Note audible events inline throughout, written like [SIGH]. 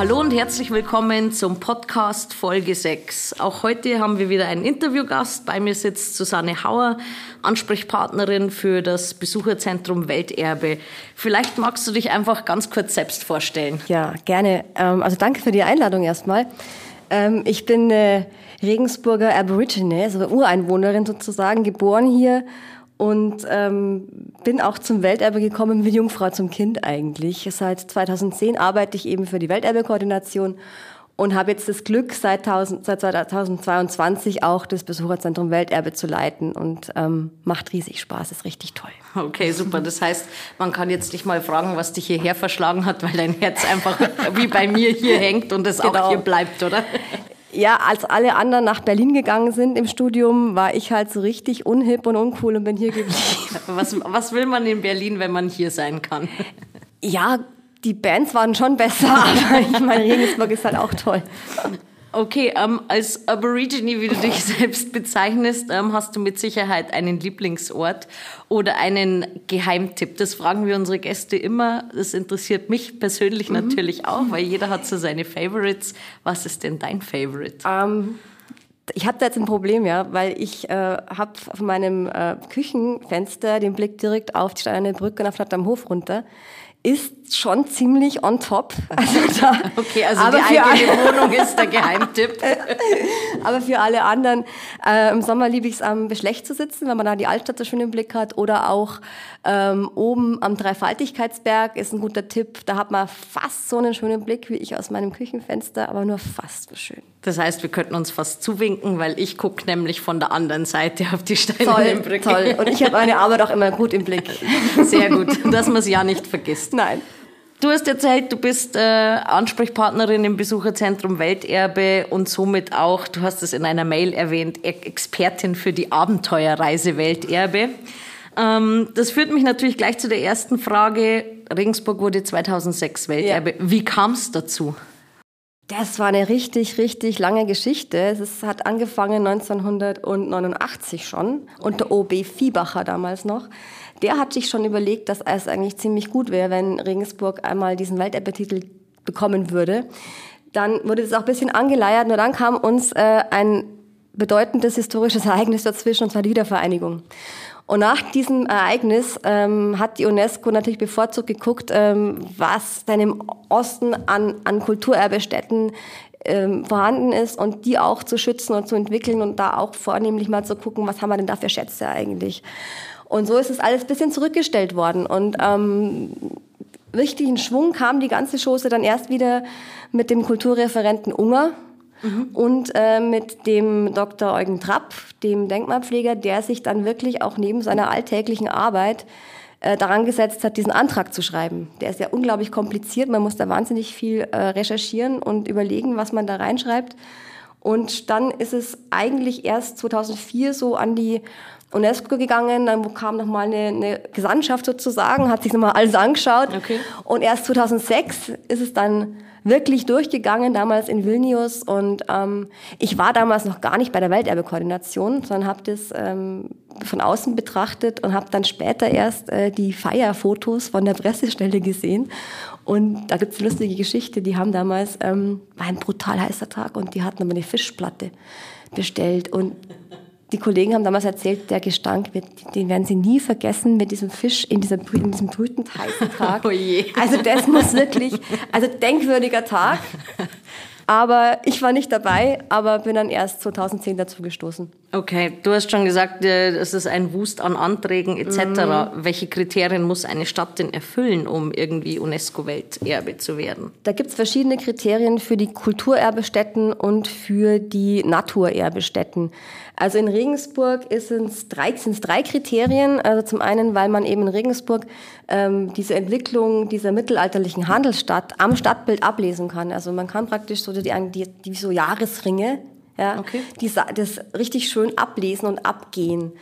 Hallo und herzlich willkommen zum Podcast Folge 6. Auch heute haben wir wieder einen Interviewgast. Bei mir sitzt Susanne Hauer, Ansprechpartnerin für das Besucherzentrum Welterbe. Vielleicht magst du dich einfach ganz kurz selbst vorstellen. Ja, gerne. Ähm, also danke für die Einladung erstmal. Ähm, ich bin Regensburger Aborigine, also Ureinwohnerin sozusagen, geboren hier und ähm, bin auch zum Welterbe gekommen wie Jungfrau zum Kind eigentlich. Seit 2010 arbeite ich eben für die Welterbe-Koordination und habe jetzt das Glück, seit, 1000, seit 2022 auch das Besucherzentrum Welterbe zu leiten und ähm, macht riesig Spaß, ist richtig toll. Okay, super. Das heißt, man kann jetzt nicht mal fragen, was dich hierher verschlagen hat, weil dein Herz einfach [LAUGHS] wie bei mir hier hängt und es genau. auch hier bleibt, oder? Ja, als alle anderen nach Berlin gegangen sind im Studium, war ich halt so richtig unhip und uncool und bin hier geblieben. [LAUGHS] Was, was will man in Berlin, wenn man hier sein kann? Ja, die Bands waren schon besser, [LAUGHS] aber ich meine, Regensburg ist halt auch toll. Okay, ähm, als Aborigine, wie du dich [LAUGHS] selbst bezeichnest, ähm, hast du mit Sicherheit einen Lieblingsort oder einen Geheimtipp. Das fragen wir unsere Gäste immer. Das interessiert mich persönlich mhm. natürlich auch, weil jeder hat so seine Favorites. Was ist denn dein Favorite? Ähm, ich habe da jetzt ein Problem, ja, weil ich äh, habe von meinem äh, Küchenfenster den Blick direkt auf die Steinerne Brücke und auf am Hof runter ist schon ziemlich on top. [LAUGHS] Also da, okay, also aber die eigene Wohnung ist der Geheimtipp. [LAUGHS] aber für alle anderen, äh, im Sommer liebe ich es am Beschlecht zu sitzen, wenn man da die Altstadt so schön im Blick hat. Oder auch ähm, oben am Dreifaltigkeitsberg ist ein guter Tipp. Da hat man fast so einen schönen Blick wie ich aus meinem Küchenfenster, aber nur fast so schön. Das heißt, wir könnten uns fast zuwinken, weil ich gucke nämlich von der anderen Seite auf die Steinerne Brücke. Toll, und ich habe meine Arbeit auch immer gut im Blick. Sehr gut, dass man es ja nicht vergisst. Nein. Du hast erzählt, du bist äh, Ansprechpartnerin im Besucherzentrum Welterbe und somit auch, du hast es in einer Mail erwähnt, Expertin für die Abenteuerreise Welterbe. Ähm, das führt mich natürlich gleich zu der ersten Frage. Regensburg wurde 2006 Welterbe. Ja. Wie kam es dazu? Das war eine richtig, richtig lange Geschichte. Es hat angefangen 1989 schon, unter OB Viebacher damals noch. Der hat sich schon überlegt, dass es eigentlich ziemlich gut wäre, wenn Regensburg einmal diesen Welterbe-Titel bekommen würde. Dann wurde das auch ein bisschen angeleiert, nur dann kam uns äh, ein bedeutendes historisches Ereignis dazwischen, und zwar die Wiedervereinigung. Und nach diesem Ereignis ähm, hat die UNESCO natürlich bevorzugt geguckt, ähm, was denn im Osten an, an Kulturerbestätten ähm, vorhanden ist und die auch zu schützen und zu entwickeln und da auch vornehmlich mal zu gucken, was haben wir denn da für Schätze eigentlich. Und so ist es alles ein bisschen zurückgestellt worden. Und ähm, richtigen Schwung kam die ganze Chose dann erst wieder mit dem Kulturreferenten Unger, Mhm. Und äh, mit dem Dr. Eugen Trapp, dem Denkmalpfleger, der sich dann wirklich auch neben seiner alltäglichen Arbeit äh, daran gesetzt hat, diesen Antrag zu schreiben. Der ist ja unglaublich kompliziert, man muss da wahnsinnig viel äh, recherchieren und überlegen, was man da reinschreibt. Und dann ist es eigentlich erst 2004 so an die UNESCO gegangen, dann kam nochmal eine, eine Gesandtschaft sozusagen, hat sich nochmal alles angeschaut. Okay. Und erst 2006 ist es dann wirklich durchgegangen, damals in Vilnius. Und ähm, ich war damals noch gar nicht bei der Welterbekoordination, sondern habe das ähm, von außen betrachtet und habe dann später erst äh, die Feierfotos von der Pressestelle gesehen. Und da gibt's eine lustige Geschichte, die haben damals, ähm, war ein brutal heißer Tag und die hatten aber eine Fischplatte bestellt und die Kollegen haben damals erzählt, der Gestank, den werden sie nie vergessen mit diesem Fisch in, dieser, in diesem brütend heißen [LAUGHS] Tag. Oh je. Also das muss wirklich, also denkwürdiger Tag. Aber ich war nicht dabei, aber bin dann erst 2010 dazu gestoßen. Okay, du hast schon gesagt, äh, es ist ein Wust an Anträgen etc. Mhm. Welche Kriterien muss eine Stadt denn erfüllen, um irgendwie UNESCO-Welterbe zu werden? Da gibt es verschiedene Kriterien für die Kulturerbestätten und für die Naturerbestätten. Also in Regensburg sind es drei, drei Kriterien. Also zum einen, weil man eben in Regensburg ähm, diese Entwicklung dieser mittelalterlichen Handelsstadt am Stadtbild ablesen kann. Also man kann praktisch so die, die, die so Jahresringe ja, okay. die das richtig schön ablesen und abgehen.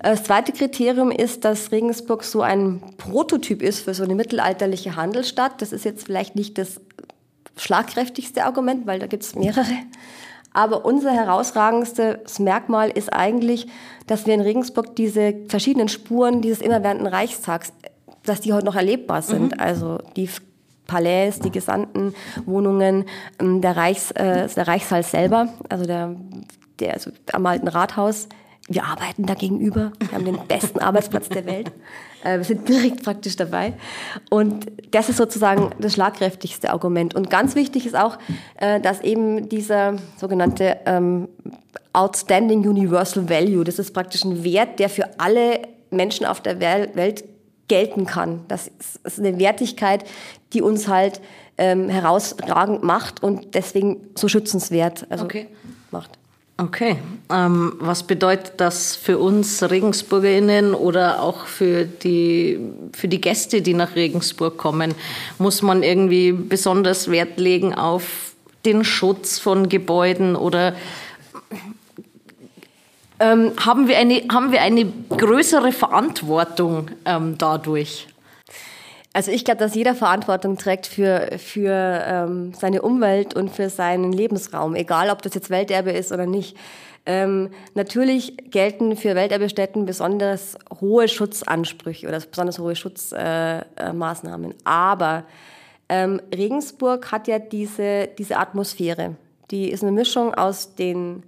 Das zweite Kriterium ist, dass Regensburg so ein Prototyp ist für so eine mittelalterliche Handelsstadt. Das ist jetzt vielleicht nicht das schlagkräftigste Argument, weil da gibt es mehrere. Aber unser herausragendstes Merkmal ist eigentlich, dass wir in Regensburg diese verschiedenen Spuren dieses immerwährenden Reichstags, dass die heute noch erlebbar sind. Mhm. Also die Palais, die Gesandtenwohnungen, ähm, der, Reichs, äh, der Reichssaal selber, also der, der also am alten Rathaus. Wir arbeiten da gegenüber. Wir haben den besten Arbeitsplatz der Welt. Äh, wir sind direkt praktisch dabei. Und das ist sozusagen das schlagkräftigste Argument. Und ganz wichtig ist auch, äh, dass eben dieser sogenannte ähm, Outstanding Universal Value, das ist praktisch ein Wert, der für alle Menschen auf der Welt gelten kann. Das ist eine Wertigkeit, die uns halt ähm, herausragend macht und deswegen so schützenswert also okay. macht. Okay, ähm, was bedeutet das für uns Regensburgerinnen oder auch für die, für die Gäste, die nach Regensburg kommen? Muss man irgendwie besonders Wert legen auf den Schutz von Gebäuden oder ähm, haben, wir eine, haben wir eine größere Verantwortung ähm, dadurch? Also ich glaube, dass jeder Verantwortung trägt für, für ähm, seine Umwelt und für seinen Lebensraum, egal ob das jetzt Welterbe ist oder nicht. Ähm, natürlich gelten für Welterbestätten besonders hohe Schutzansprüche oder besonders hohe Schutzmaßnahmen. Äh, äh, Aber ähm, Regensburg hat ja diese, diese Atmosphäre. Die ist eine Mischung aus den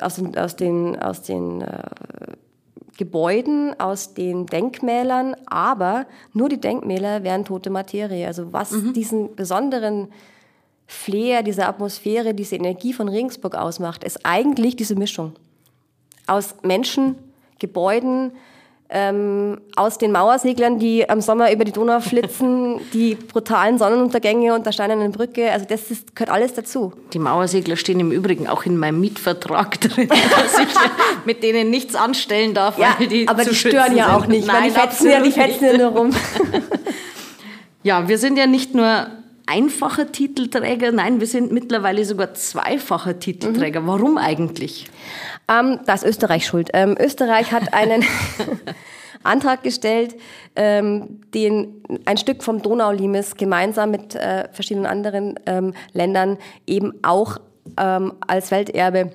aus den, aus den, aus den äh, Gebäuden, aus den Denkmälern, aber nur die Denkmäler wären tote Materie. Also was mhm. diesen besonderen Flair, diese Atmosphäre, diese Energie von Regensburg ausmacht, ist eigentlich diese Mischung aus Menschen, Gebäuden, ähm, aus den Mauerseglern, die am Sommer über die Donau flitzen, [LAUGHS] die brutalen Sonnenuntergänge und der steinernen Brücke. Also das ist, gehört alles dazu. Die Mauersegler stehen im Übrigen auch in meinem Mietvertrag drin, [LAUGHS] dass ich mit denen nichts anstellen darf, ja, weil die aber zu die stören ja auch nicht. Nein, die fetzen ja, die fetzen ja nur rum. [LAUGHS] ja, wir sind ja nicht nur einfacher Titelträger, nein, wir sind mittlerweile sogar zweifacher Titelträger. Mhm. Warum eigentlich? Ähm, da ist Österreich schuld. Ähm, Österreich hat einen [LAUGHS] Antrag gestellt, ähm, den ein Stück vom Donaulimes gemeinsam mit äh, verschiedenen anderen ähm, Ländern eben auch ähm, als Welterbe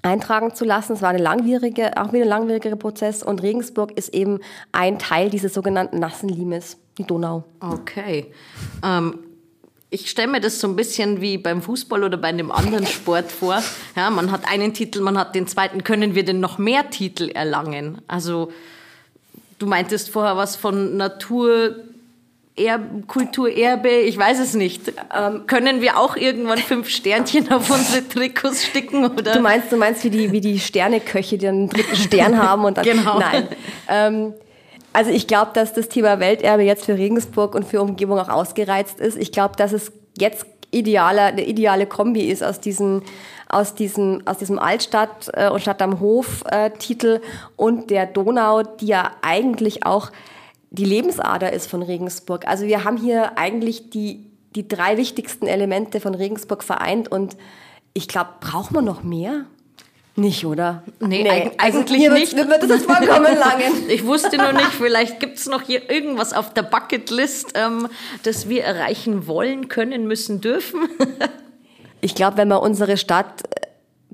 eintragen zu lassen. Es war eine langwierige, auch wieder ein langwieriger Prozess und Regensburg ist eben ein Teil dieses sogenannten nassen Limes, die Donau. Okay. Ähm, ich stelle mir das so ein bisschen wie beim Fußball oder bei einem anderen Sport vor. Ja, man hat einen Titel, man hat den zweiten. Können wir denn noch mehr Titel erlangen? Also, du meintest vorher was von Natur, Erb, Kulturerbe, ich weiß es nicht. Ähm, können wir auch irgendwann fünf Sternchen auf unsere Trikots sticken? Oder? Du meinst, du meinst wie die, wie die Sterneköche, die einen dritten Stern [LAUGHS] haben und dann. Genau. Nein. Ähm, also ich glaube, dass das Thema Welterbe jetzt für Regensburg und für Umgebung auch ausgereizt ist. Ich glaube, dass es jetzt idealer, eine ideale Kombi ist aus diesem, aus diesem, aus diesem Altstadt äh, und Stadt am Hof äh, und der Donau, die ja eigentlich auch die Lebensader ist von Regensburg. Also wir haben hier eigentlich die, die drei wichtigsten Elemente von Regensburg vereint und ich glaube, braucht man noch mehr? Nicht, oder? Nee, nee. Also eigentlich also, nicht. Wird, wird das vollkommen lange. [LAUGHS] ich wusste nur nicht, vielleicht gibt es noch hier irgendwas auf der Bucketlist, ähm, das wir erreichen wollen, können, müssen, dürfen. [LAUGHS] ich glaube, wenn wir unsere Stadt äh,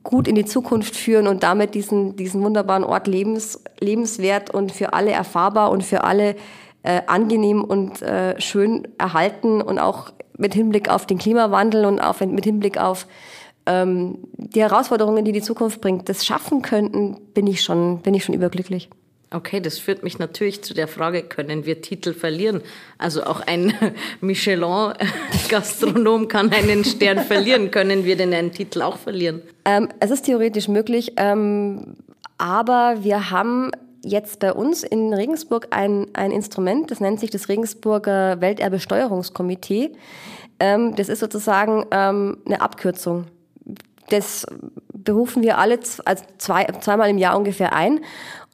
gut in die Zukunft führen und damit diesen, diesen wunderbaren Ort lebens, lebenswert und für alle erfahrbar und für alle äh, angenehm und äh, schön erhalten und auch mit Hinblick auf den Klimawandel und auf, mit Hinblick auf ähm, die Herausforderungen, die die Zukunft bringt, das schaffen könnten, bin ich schon, bin ich schon überglücklich. Okay, das führt mich natürlich zu der Frage, können wir Titel verlieren? Also auch ein [LAUGHS] Michelin-Gastronom kann einen Stern [LAUGHS] verlieren. Können wir denn einen Titel auch verlieren? Ähm, es ist theoretisch möglich, ähm, aber wir haben jetzt bei uns in Regensburg ein, ein Instrument, das nennt sich das Regensburger Welterbesteuerungskomitee. Ähm, das ist sozusagen ähm, eine Abkürzung das berufen wir alle also zwei, zweimal im Jahr ungefähr ein.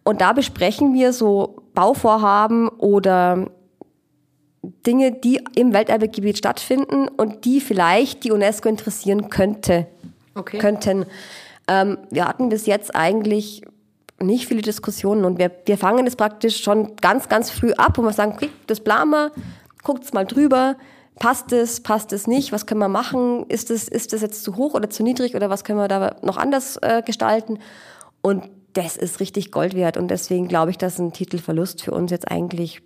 Und da besprechen wir so Bauvorhaben oder Dinge, die im Welterbegebiet stattfinden und die vielleicht die UNESCO interessieren könnte, okay. könnten. Ähm, wir hatten bis jetzt eigentlich nicht viele Diskussionen und wir, wir fangen es praktisch schon ganz, ganz früh ab, wo wir sagen, okay, das planen wir, guckt's mal drüber, passt es, passt es nicht, was können wir machen, ist es, ist jetzt zu hoch oder zu niedrig oder was können wir da noch anders äh, gestalten? Und das ist richtig Gold wert. Und deswegen glaube ich, dass ein Titelverlust für uns jetzt eigentlich,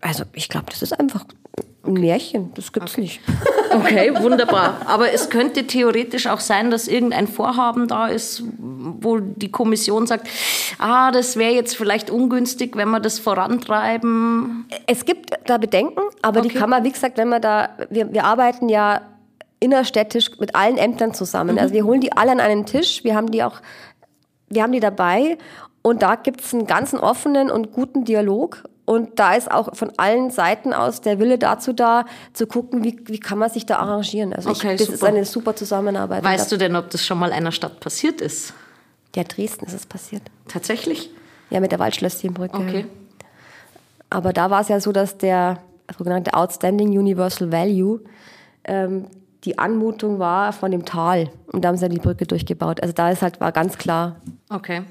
also ich glaube, das ist einfach Ein Märchen, das gibt's okay. nicht. [LAUGHS] Okay, wunderbar. Aber es könnte theoretisch auch sein, dass irgendein Vorhaben da ist, wo die Kommission sagt, ah, das wäre jetzt vielleicht ungünstig, wenn wir das vorantreiben. Es gibt da Bedenken, aber okay. die kann man, wie gesagt, wenn man da, wir, wir arbeiten ja innerstädtisch mit allen Ämtern zusammen. Mhm. Also wir holen die alle an einen Tisch, wir haben die auch, wir haben die dabei und da gibt es einen ganzen offenen und guten Dialog und da ist auch von allen Seiten aus der Wille dazu da, zu gucken, wie, wie kann man sich da arrangieren. Also okay, ich, das super. ist eine super Zusammenarbeit. Weißt du denn, ob das schon mal einer Stadt passiert ist? Ja, Dresden ist es passiert. Tatsächlich? Ja, mit der Waldschlösschenbrücke. Okay. Aber da war es ja so, dass der sogenannte Outstanding Universal Value ähm, die Anmutung war von dem Tal. Und da haben sie ja die Brücke durchgebaut. Also da ist halt, war ganz klar. Okay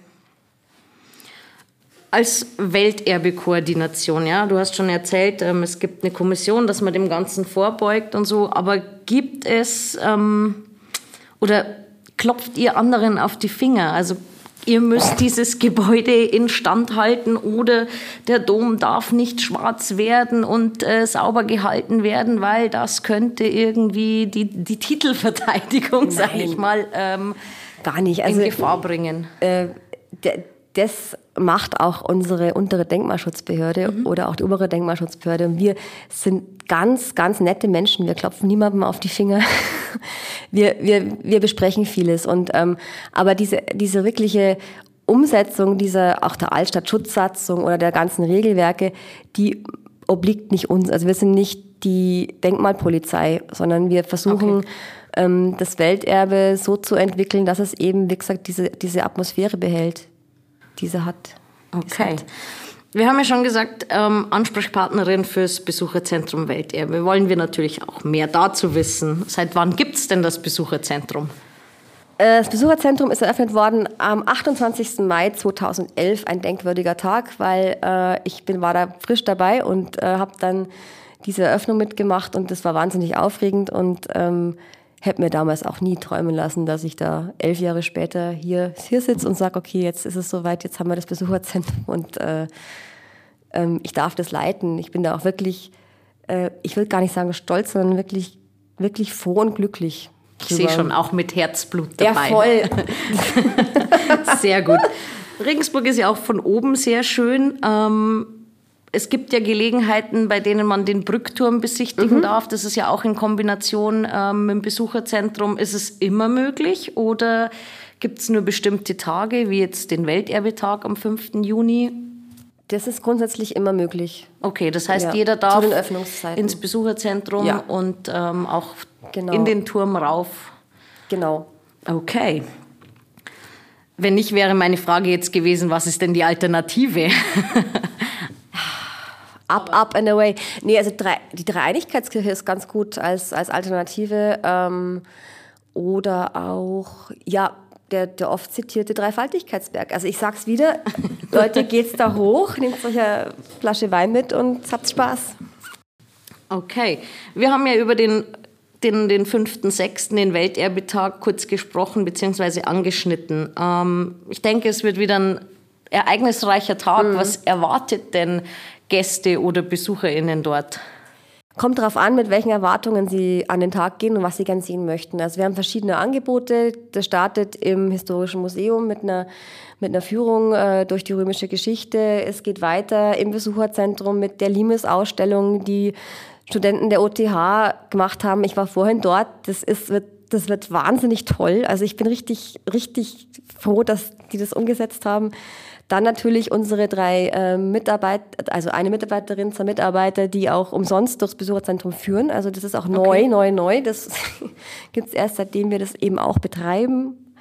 als Welterbekoordination, ja, du hast schon erzählt, ähm, es gibt eine Kommission, dass man dem Ganzen vorbeugt und so, aber gibt es ähm, oder klopft ihr anderen auf die Finger? Also ihr müsst dieses Gebäude instand halten oder der Dom darf nicht schwarz werden und äh, sauber gehalten werden, weil das könnte irgendwie die, die Titelverteidigung, sag ich mal, ähm, gar nicht also, in Gefahr bringen. Äh, das macht auch unsere untere Denkmalschutzbehörde mhm. oder auch die obere Denkmalschutzbehörde. Und wir sind ganz, ganz nette Menschen. Wir klopfen niemandem auf die Finger. [LAUGHS] Wir, wir, wir besprechen vieles. Und, ähm, aber diese, diese wirkliche Umsetzung dieser, auch der Altstadtschutzsatzung oder der ganzen Regelwerke, die obliegt nicht uns. Also wir sind nicht die Denkmalpolizei, sondern wir versuchen, okay. ähm, das Welterbe so zu entwickeln, dass es eben, wie gesagt, diese, diese Atmosphäre behält diese hat. Okay. Wir haben ja schon gesagt, ähm, Ansprechpartnerin fürs Besucherzentrum Welterbe. Wollen wir natürlich auch mehr dazu wissen. Seit wann gibt es denn das Besucherzentrum? Äh, das Besucherzentrum ist eröffnet worden am 28. Mai 2011, ein denkwürdiger Tag, weil äh, ich bin, war da frisch dabei und äh, habe dann diese Eröffnung mitgemacht und das war wahnsinnig aufregend und ähm, hätte mir damals auch nie träumen lassen, dass ich da elf Jahre später hier, hier sitze und sage, okay, jetzt ist es soweit, jetzt haben wir das Besucherzentrum [LAUGHS] und äh, ähm, ich darf das leiten. Ich bin da auch wirklich, äh, ich will gar nicht sagen stolz, sondern wirklich, wirklich froh und glücklich. Ich sehe schon auch mit Herzblut dabei. Ja, voll. [LAUGHS] sehr gut. Regensburg ist ja auch von oben sehr schön. Ähm, es gibt ja Gelegenheiten, bei denen man den Brückturm besichtigen mhm. darf. Das ist ja auch in Kombination ähm, mit dem Besucherzentrum. Ist es immer möglich oder gibt es nur bestimmte Tage, wie jetzt den Welterbetag am 5. Juni? Das ist grundsätzlich immer möglich. Okay, das heißt, ja, jeder darf ins Besucherzentrum ja. und ähm, auch genau. in den Turm rauf. Genau. Okay. Wenn nicht, wäre meine Frage jetzt gewesen, was ist denn die Alternative? [LAUGHS] Up, up and away. Nee, also drei, die Dreieinigkeitskirche ist ganz gut als, als Alternative. Ähm, oder auch, ja, der, der oft zitierte Dreifaltigkeitsberg. Also ich sag's wieder, [LAUGHS] Leute, geht's da hoch, nehmt euch eine Flasche Wein mit und habt Spaß. Okay, wir haben ja über den, den, den 5.6., den Welterbetag, kurz gesprochen bzw. angeschnitten. Ähm, ich denke, es wird wieder ein ereignisreicher Tag. Mhm. Was erwartet denn Gäste oder BesucherInnen dort? Kommt darauf an, mit welchen Erwartungen Sie an den Tag gehen und was Sie gern sehen möchten. Also wir haben verschiedene Angebote. Das startet im Historischen Museum mit einer, mit einer Führung äh, durch die römische Geschichte. Es geht weiter im Besucherzentrum mit der Limes-Ausstellung, die Studenten der OTH gemacht haben. Ich war vorhin dort. Das ist, wird, das wird wahnsinnig toll. Also ich bin richtig, richtig froh, dass die das umgesetzt haben. Dann natürlich unsere drei äh, Mitarbeiter, also eine Mitarbeiterin, zwei Mitarbeiter, die auch umsonst durchs Besucherzentrum führen. Also das ist auch neu, okay. neu, neu. Das [LAUGHS] gibt es erst seitdem wir das eben auch betreiben.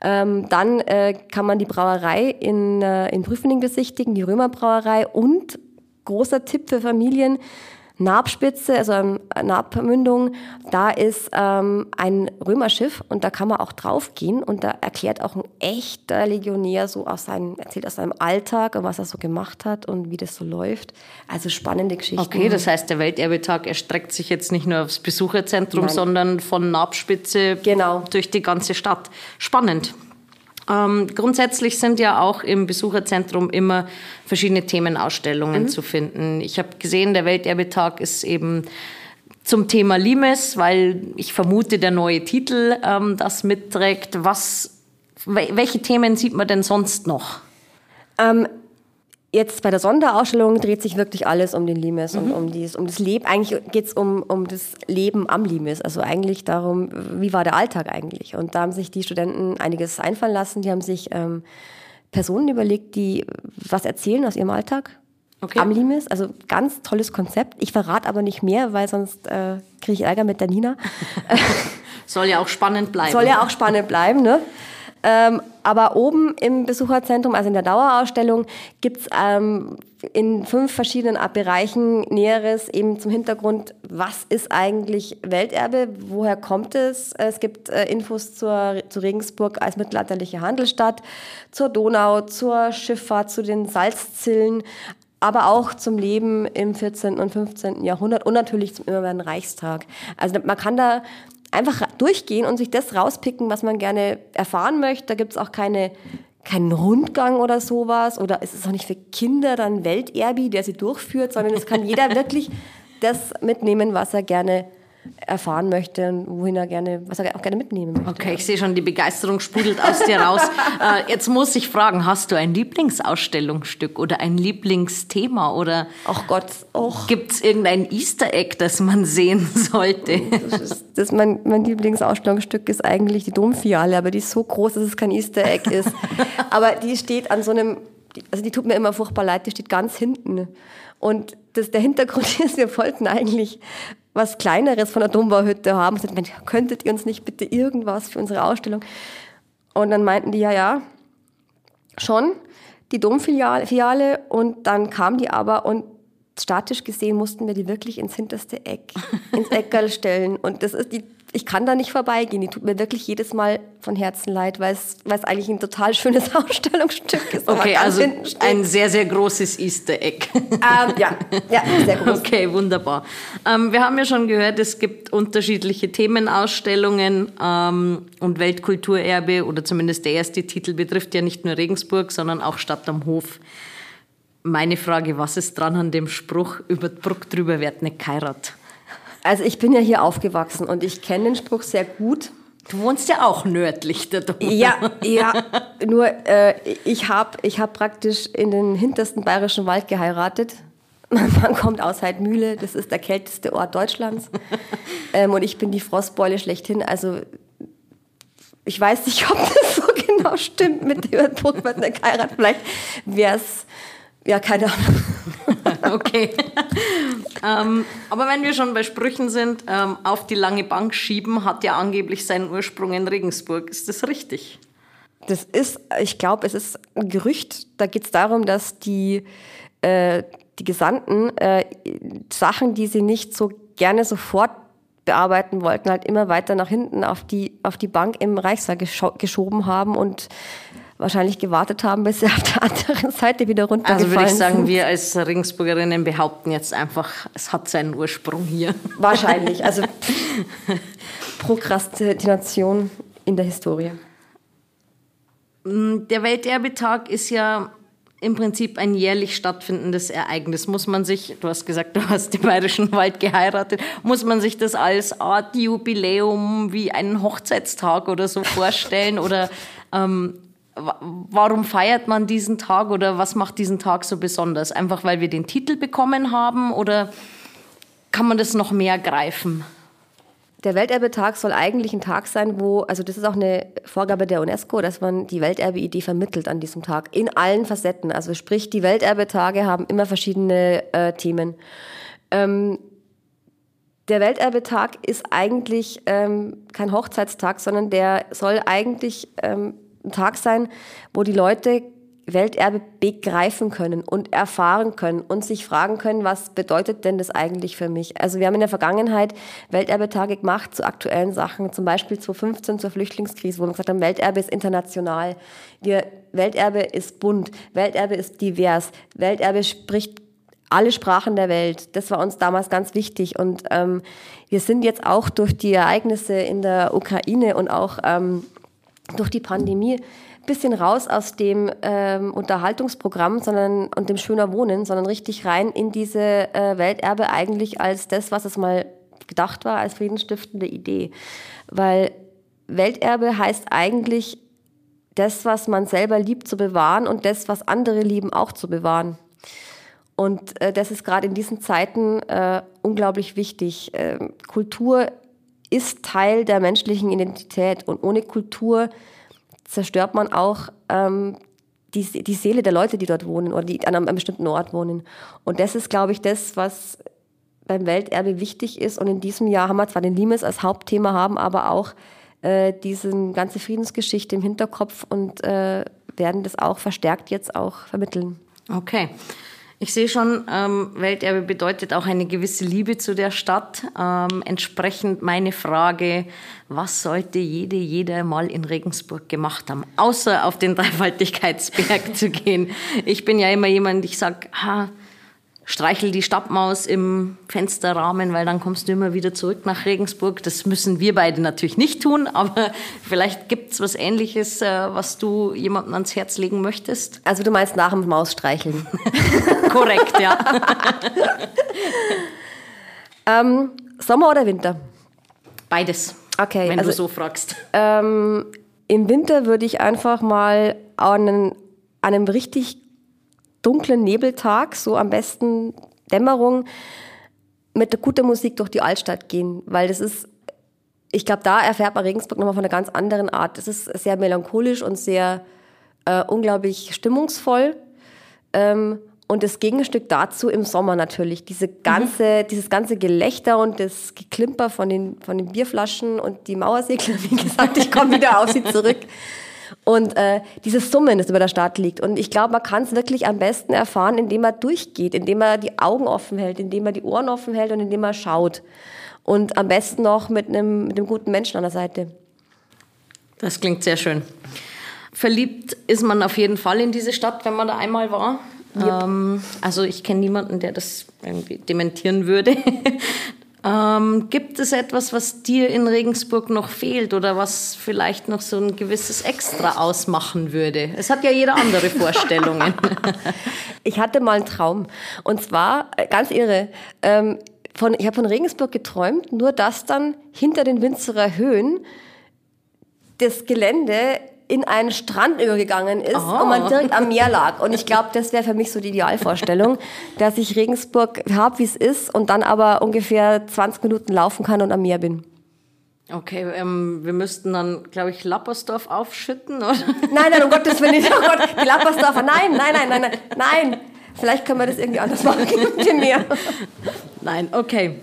Ähm, dann äh, kann man die Brauerei in, äh, in Prüfening besichtigen, die Römerbrauerei und großer Tipp für Familien, Nabspitze, also ähm, Nabmündung, da ist ähm, ein Römerschiff und da kann man auch draufgehen und da erklärt auch ein echter Legionär so aus seinem, erzählt aus seinem Alltag und was er so gemacht hat und wie das so läuft. Also spannende Geschichten. Okay, das heißt, der Welterbetag erstreckt sich jetzt nicht nur aufs Besucherzentrum, Nein. sondern von Nabspitze genau. durch die ganze Stadt. Spannend. Ähm, grundsätzlich sind ja auch im Besucherzentrum immer verschiedene Themenausstellungen mhm. zu finden. Ich habe gesehen, der Welterbetag ist eben zum Thema Limes, weil ich vermute, der neue Titel ähm, das mitträgt. Was, welche Themen sieht man denn sonst noch? Ähm, Jetzt bei der Sonderausstellung dreht sich wirklich alles um den Limes mhm. und um, dies, um das Leben. Eigentlich geht es um, um das Leben am Limes. Also eigentlich darum, wie war der Alltag eigentlich? Und da haben sich die Studenten einiges einfallen lassen. Die haben sich ähm, Personen überlegt, die was erzählen aus ihrem Alltag okay. am Limes. Also ganz tolles Konzept. Ich verrate aber nicht mehr, weil sonst äh, kriege ich Ärger mit der Nina. [LAUGHS] Soll ja auch spannend bleiben. Soll ja auch spannend bleiben, ne? Ähm, aber oben im Besucherzentrum, also in der Dauerausstellung, gibt's ähm, in fünf verschiedenen Bereichen Näheres eben zum Hintergrund, was ist eigentlich Welterbe, woher kommt es. Es gibt äh, Infos zur, zu Regensburg als mittelalterliche Handelsstadt, zur Donau, zur Schifffahrt, zu den Salzzillen, aber auch zum Leben im 14. und 15. Jahrhundert und natürlich zum Immerwerden Reichstag. Also man kann da einfach durchgehen und sich das rauspicken, was man gerne erfahren möchte. Da gibt es auch keine, keinen Rundgang oder sowas. Oder es ist auch nicht für Kinder dann Welterbi, der sie durchführt, sondern es kann jeder [LAUGHS] wirklich das mitnehmen, was er gerne erfahren möchte und wohin er gerne, was er auch gerne mitnehmen möchte. Okay, ich sehe schon, die Begeisterung sprudelt aus dir raus. [LAUGHS] äh, jetzt muss ich fragen, hast du ein Lieblingsausstellungsstück oder ein Lieblingsthema oder Ach Gott, gibt es irgendein Easter Egg, das man sehen [LAUGHS] sollte? Das ist, das mein, mein Lieblingsausstellungsstück ist eigentlich die Domfiale, aber die ist so groß, dass es kein Easter Egg ist. [LAUGHS] aber die steht an so einem, also die tut mir immer furchtbar leid, die steht ganz hinten. Und das, der Hintergrund ist, wir wollten eigentlich was Kleineres von der Dombauhütte haben. Und sagten, könntet ihr uns nicht bitte irgendwas für unsere Ausstellung? Und dann meinten die, ja, ja, schon, die Domfiliale. Und dann kam die aber und statisch gesehen mussten wir die wirklich ins hinterste Eck, ins Eckerl stellen. Und das ist die ich kann da nicht vorbeigehen. Die tut mir wirklich jedes Mal von Herzen leid, weil es, weil es eigentlich ein total schönes [LAUGHS] Ausstellungsstück ist. Okay, also ein sehr, sehr großes Easter Egg. Ähm, ja, ja, sehr groß. Okay, wunderbar. Ähm, wir haben ja schon gehört, es gibt unterschiedliche Themenausstellungen ähm, und Weltkulturerbe oder zumindest der erste Titel betrifft ja nicht nur Regensburg, sondern auch Stadt am Hof. Meine Frage, was ist dran an dem Spruch, über die Brücke drüber wird nicht geheiratet? Also ich bin ja hier aufgewachsen und ich kenne den Spruch sehr gut. Du wohnst ja auch nördlich der Donau. Ja, [LAUGHS] ja. Nur äh, ich habe ich hab praktisch in den hintersten bayerischen Wald geheiratet. [LAUGHS] Man kommt aus Heidmühle, das ist der kälteste Ort Deutschlands. [LAUGHS] Ähm, und ich bin die Frostbeule schlechthin. Also ich weiß nicht, ob das so genau stimmt mit der Burgwald geheiratet. Vielleicht wäre es ja, keine Ahnung. [LAUGHS] okay. ähm, aber wenn wir schon bei Sprüchen sind, ähm, auf die lange Bank schieben hat ja angeblich seinen Ursprung in Regensburg. Ist das richtig? Das ist, ich glaube, es ist ein Gerücht. Da geht es darum, dass die, äh, die Gesandten äh, Sachen, die sie nicht so gerne sofort bearbeiten wollten, halt immer weiter nach hinten auf die, auf die Bank im Reichssaal geschoben haben und wahrscheinlich gewartet haben, bis sie [LAUGHS] auf der anderen Seite wieder runtergefallen Also würde ich sagen, sind. wir als Regensburgerinnen behaupten jetzt einfach, es hat seinen Ursprung hier. Wahrscheinlich. Also [LAUGHS] Prokrastination in der Historie. Mm, der Welterbetag ist ja im Prinzip ein jährlich stattfindendes Ereignis. Muss man sich, du hast gesagt, du hast den Bayerischen Wald geheiratet, muss man sich das als Art Jubiläum wie einen Hochzeitstag oder so vorstellen? oder ähm, warum feiert man diesen Tag oder was macht diesen Tag so besonders? Einfach weil wir den Titel bekommen haben oder kann man das noch mehr greifen? Der Welterbetag soll eigentlich ein Tag sein, wo, also das ist auch eine Vorgabe der UNESCO, dass man die Welterbe-Idee vermittelt an diesem Tag, in allen Facetten. Also sprich, die Welterbetage haben immer verschiedene äh, Themen. Ähm, der Welterbetag ist eigentlich ähm, kein Hochzeitstag, sondern der soll eigentlich ähm, ein Tag sein, wo die Leute Welterbe begreifen können und erfahren können und sich fragen können, was bedeutet denn das eigentlich für mich? Also wir haben in der Vergangenheit Welterbetage gemacht zu aktuellen Sachen, zum Beispiel 2015 zur Flüchtlingskrise, wo wir gesagt haben, Welterbe ist international, wir, Welterbe ist bunt, Welterbe ist divers, Welterbe spricht alle Sprachen der Welt. Das war uns damals ganz wichtig und ähm, wir sind jetzt auch durch die Ereignisse in der Ukraine und auch ähm, durch die Pandemie ein bisschen raus aus dem ähm, Unterhaltungsprogramm sondern, und dem schöner Wohnen, sondern richtig rein in diese äh, Welterbe eigentlich als das, was es mal gedacht war als friedensstiftende Idee. Weil Welterbe heißt eigentlich, das, was man selber liebt, zu bewahren und das, was andere lieben, auch zu bewahren. Und äh, das ist gerade in diesen Zeiten äh, unglaublich wichtig. Äh, Kultur ist Teil der menschlichen Identität und ohne Kultur zerstört man auch ähm, die, die Seele der Leute, die dort wohnen oder die an einem, einem bestimmten Ort wohnen. Und das ist, glaube ich, das, was beim Welterbe wichtig ist. Und in diesem Jahr haben wir zwar den Limes als Hauptthema, haben aber auch äh, diese ganze Friedensgeschichte im Hinterkopf und äh, werden das auch verstärkt jetzt auch vermitteln. Okay. Ich sehe schon, ähm, Welterbe bedeutet auch eine gewisse Liebe zu der Stadt. Ähm, entsprechend meine Frage, was sollte jede, jeder mal in Regensburg gemacht haben, außer auf den Dreifaltigkeitsberg [LAUGHS] zu gehen? Ich bin ja immer jemand, ich sage, streichel die Stadtmaus im Fensterrahmen, weil dann kommst du immer wieder zurück nach Regensburg. Das müssen wir beide natürlich nicht tun, aber vielleicht gibt's was Ähnliches, äh, was du jemandem ans Herz legen möchtest. Also du meinst nach dem Maus streicheln. [LAUGHS] Korrekt, ja. [LAUGHS] ähm, Sommer oder Winter? Beides. Okay. Wenn also, du so fragst. Ähm, Im Winter würde ich einfach mal an, an einem richtig dunklen Nebeltag, so am besten Dämmerung, mit guter Musik durch die Altstadt gehen, weil das ist, ich glaube, da erfährt man Regensburg nochmal von einer ganz anderen Art. Das ist sehr melancholisch und sehr äh, unglaublich stimmungsvoll. Ähm, und das Gegenstück dazu im Sommer natürlich. Diese ganze, mhm. Dieses ganze Gelächter und das Geklimper von den, von den Bierflaschen und die Mauersegler, wie gesagt, ich komme wieder auf sie zurück. [LAUGHS] Und äh, dieses Summen, das über der Stadt liegt. Und ich glaube, man kann es wirklich am besten erfahren, indem man durchgeht, indem man die Augen offen hält, indem man die Ohren offen hält und indem man schaut. Und am besten noch mit einem, mit einem guten Menschen an der Seite. Das klingt sehr schön. Verliebt ist man auf jeden Fall in diese Stadt, wenn man da einmal war. Yep. Ähm, also ich kenne niemanden, der das irgendwie dementieren würde. Ähm, gibt es etwas, was dir in Regensburg noch fehlt oder was vielleicht noch so ein gewisses Extra ausmachen würde? Es hat ja jeder andere Vorstellungen. [LAUGHS] ich hatte mal einen Traum und zwar äh, ganz irre. Ähm, von, ich habe von Regensburg geträumt, nur dass dann hinter den Winzerer Höhen das Gelände in einen Strand übergegangen ist oh. und man direkt am Meer [LAUGHS] lag. Und ich glaube, das wäre für mich so die Idealvorstellung, [LAUGHS] dass ich Regensburg habe, wie es ist und dann aber ungefähr 20 Minuten laufen kann und am Meer bin. Okay, ähm, wir müssten dann, glaube ich, Lappersdorf aufschütten, oder? Nein, nein, um [LAUGHS] Gottes Willen nicht. Oh Gott, die Lappersdorfer, nein, nein, nein, nein, nein, nein. Vielleicht können wir das irgendwie anders machen mit dem Meer. Nein, okay.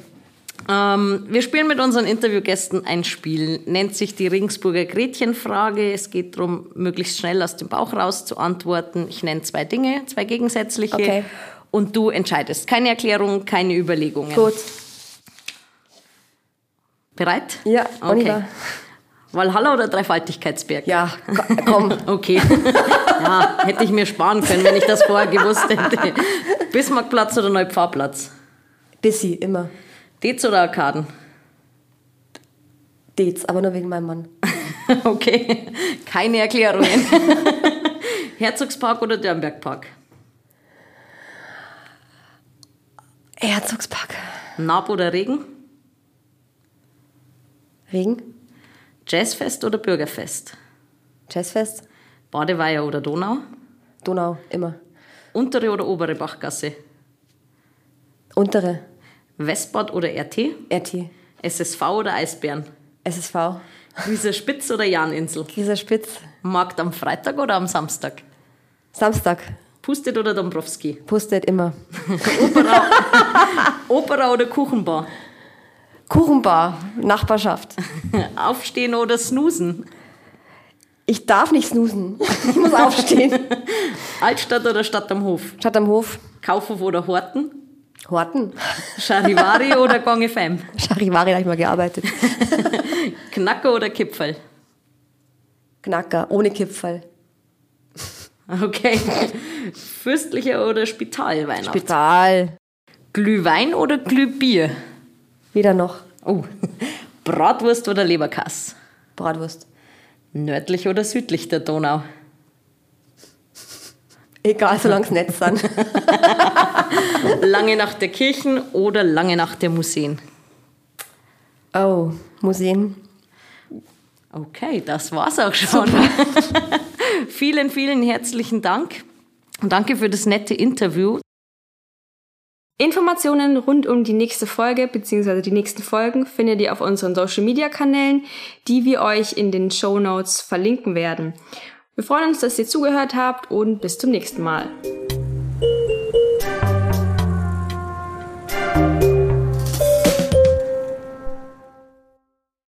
Ähm, wir spielen mit unseren Interviewgästen ein Spiel, nennt sich die Regensburger Gretchenfrage. Es geht darum, möglichst schnell aus dem Bauch raus zu antworten. Ich nenne zwei Dinge, zwei gegensätzliche. Okay. Und du entscheidest. Keine Erklärung, keine Überlegungen. Gut. Bereit? Ja, okay. Valhalla oder Dreifaltigkeitsberg? Ja, komm. [LAUGHS] okay. Ja, hätte ich mir sparen können, wenn ich das vorher gewusst hätte. Bismarckplatz oder Neupfarrplatz? Bissi, immer. Dez oder Arkaden? Dez, aber nur wegen meinem Mann. [LAUGHS] okay, keine Erklärungen. [LAUGHS] Herzogspark oder Dörnbergpark? Herzogspark. Nab oder Regen? Regen. Jazzfest oder Bürgerfest? Jazzfest. Badeweiher oder Donau? Donau, immer. Untere oder obere Bachgasse? Untere. Westbad oder RT? RT. SSV oder Eisbären? SSV. Grieser Spitz oder Janinsel? Grieser Spitz. Markt am Freitag oder am Samstag? Samstag. Pustet oder Dombrowski? Pustet immer. [LAUGHS] Opera, Opera oder Kuchenbar? Kuchenbar, Nachbarschaft. [LAUGHS] Aufstehen oder snoosen? Ich darf nicht snoosen. Ich muss aufstehen. [LAUGHS] Altstadt oder Stadt am Hof? Stadt am Hof. Kaufhof oder Horten? Horten. [LAUGHS] Charivari oder Gong FM? [LAUGHS] Charivari, habe ich mal gearbeitet. [LAUGHS] Knacker oder Kipferl? Knacker, ohne Kipferl. Okay. Fürstlicher oder Spitalweihnacht? Spital. Glühwein oder Glühbier? Weder noch. Oh. Bratwurst oder Leberkass? Bratwurst. Nördlich oder südlich der Donau? Egal, solange es nett sind. [LAUGHS] lange nach der Kirchen oder lange nach der Museen? Oh, Museen. Okay, das war's auch schon. [LAUGHS] vielen, vielen herzlichen Dank. Und danke für das nette Interview. Informationen rund um die nächste Folge bzw. die nächsten Folgen findet ihr auf unseren Social Media Kanälen, die wir euch in den Show Notes verlinken werden. Wir freuen uns, dass ihr zugehört habt und bis zum nächsten Mal.